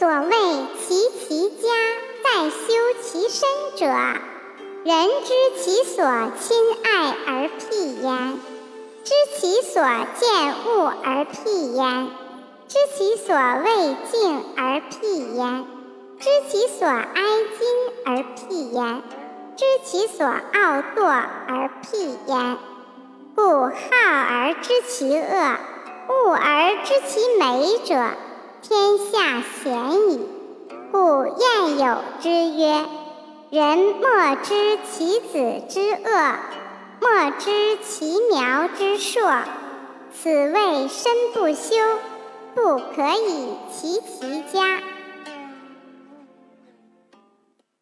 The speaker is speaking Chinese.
所谓齐其家，在修其身者，人知其所亲爱而辟焉，知其所见恶而辟焉，知其所畏敬而辟焉，知其所哀矜而辟焉，知其所傲惰而辟焉。故好而知其恶，恶而知其美者，天下鲜矣。故谚有之曰：“人莫知其子之恶，莫知其苗之硕。此谓身不修，不可以齐其家。”